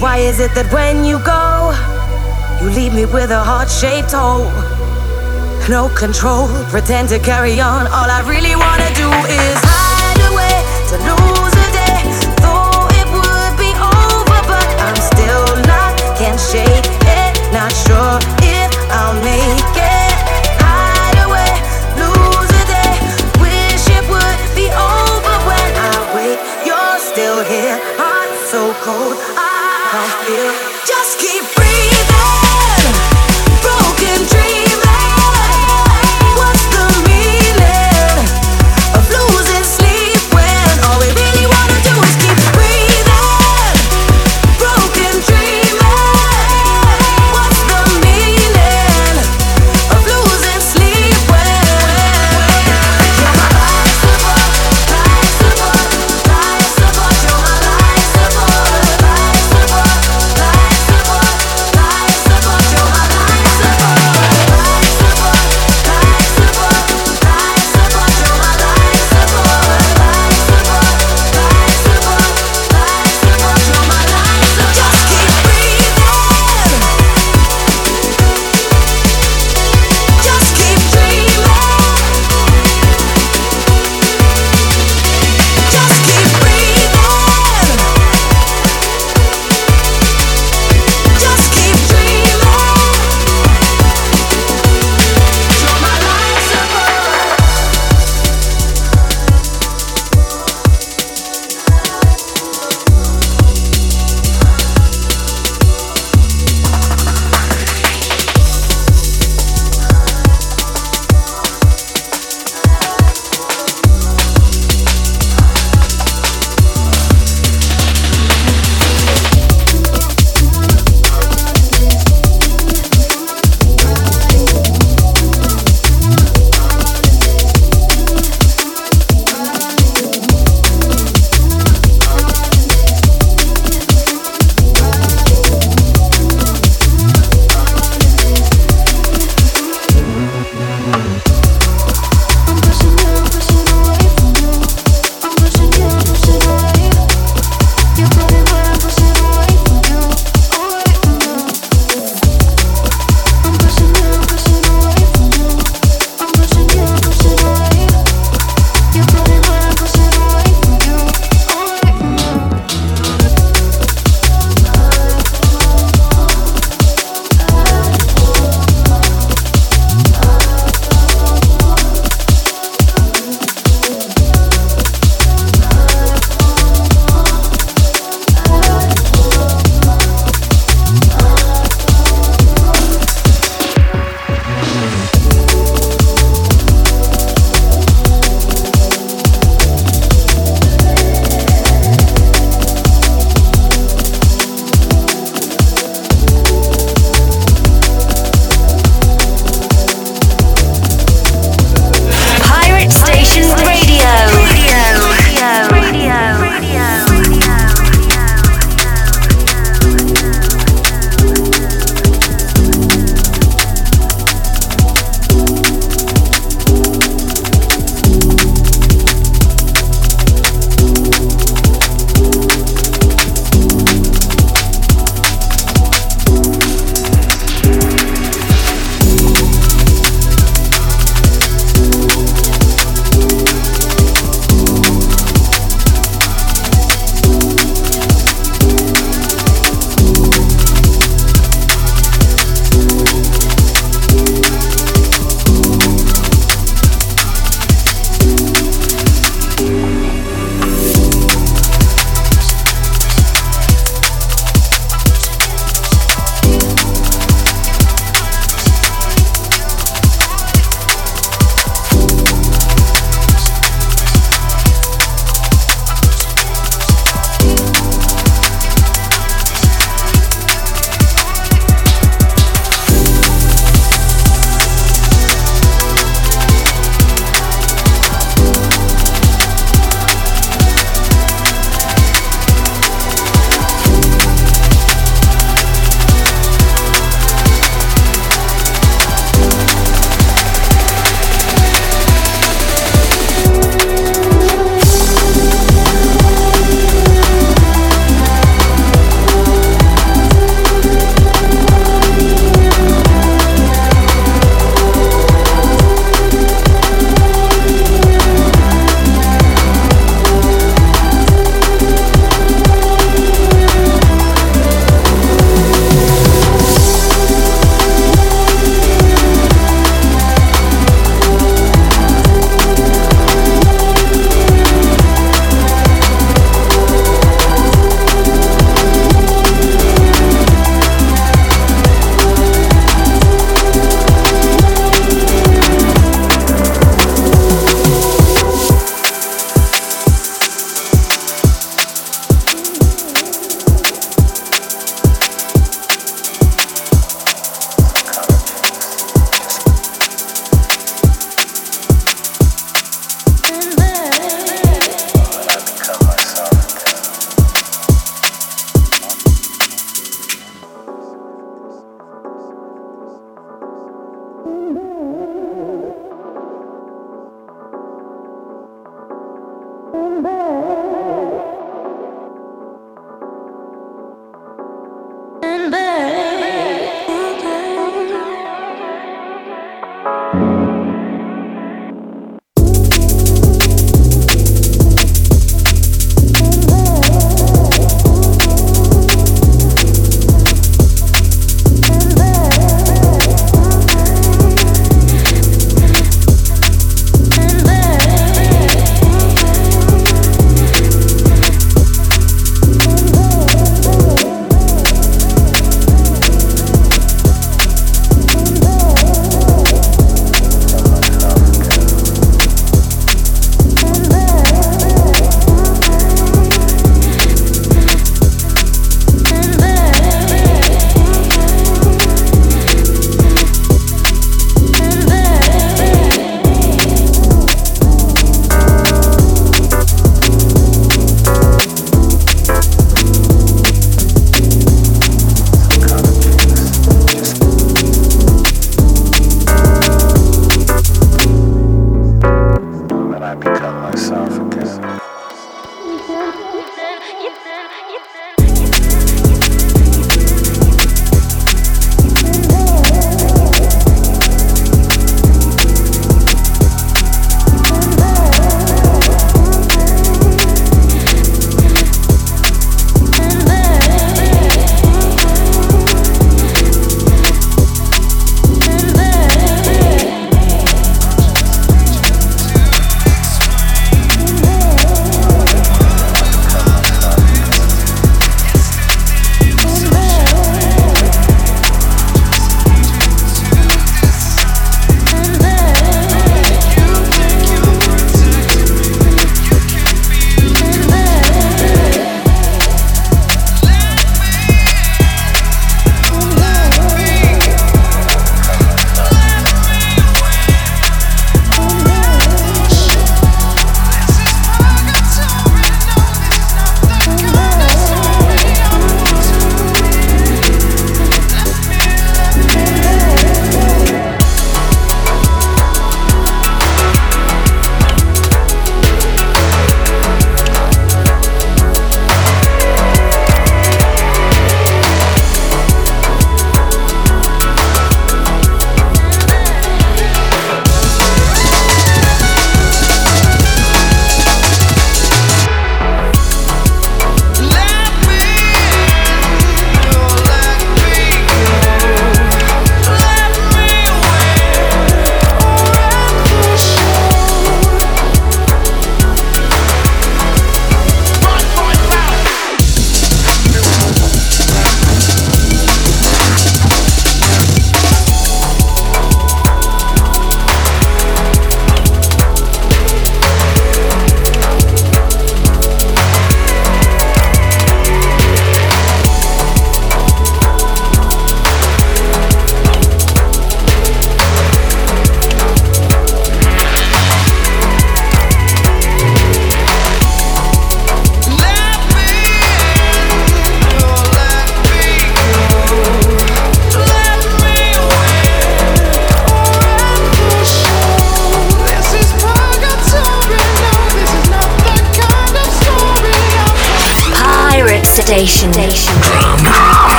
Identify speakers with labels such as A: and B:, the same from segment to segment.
A: Why is it that when you go, you leave me with a heart shaped hole? No control, pretend to carry on. All I really wanna do is.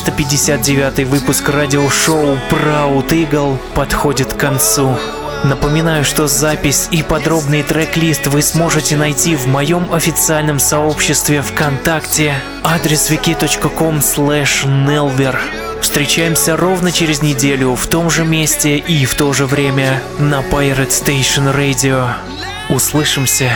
B: 459 выпуск радиошоу Proud Eagle подходит к концу. Напоминаю, что запись и подробный трек-лист вы сможете найти в моем официальном сообществе ВКонтакте адрес wiki.com slash nelver. Встречаемся ровно через неделю в том же месте и в то же время на Pirate Station Radio. Услышимся!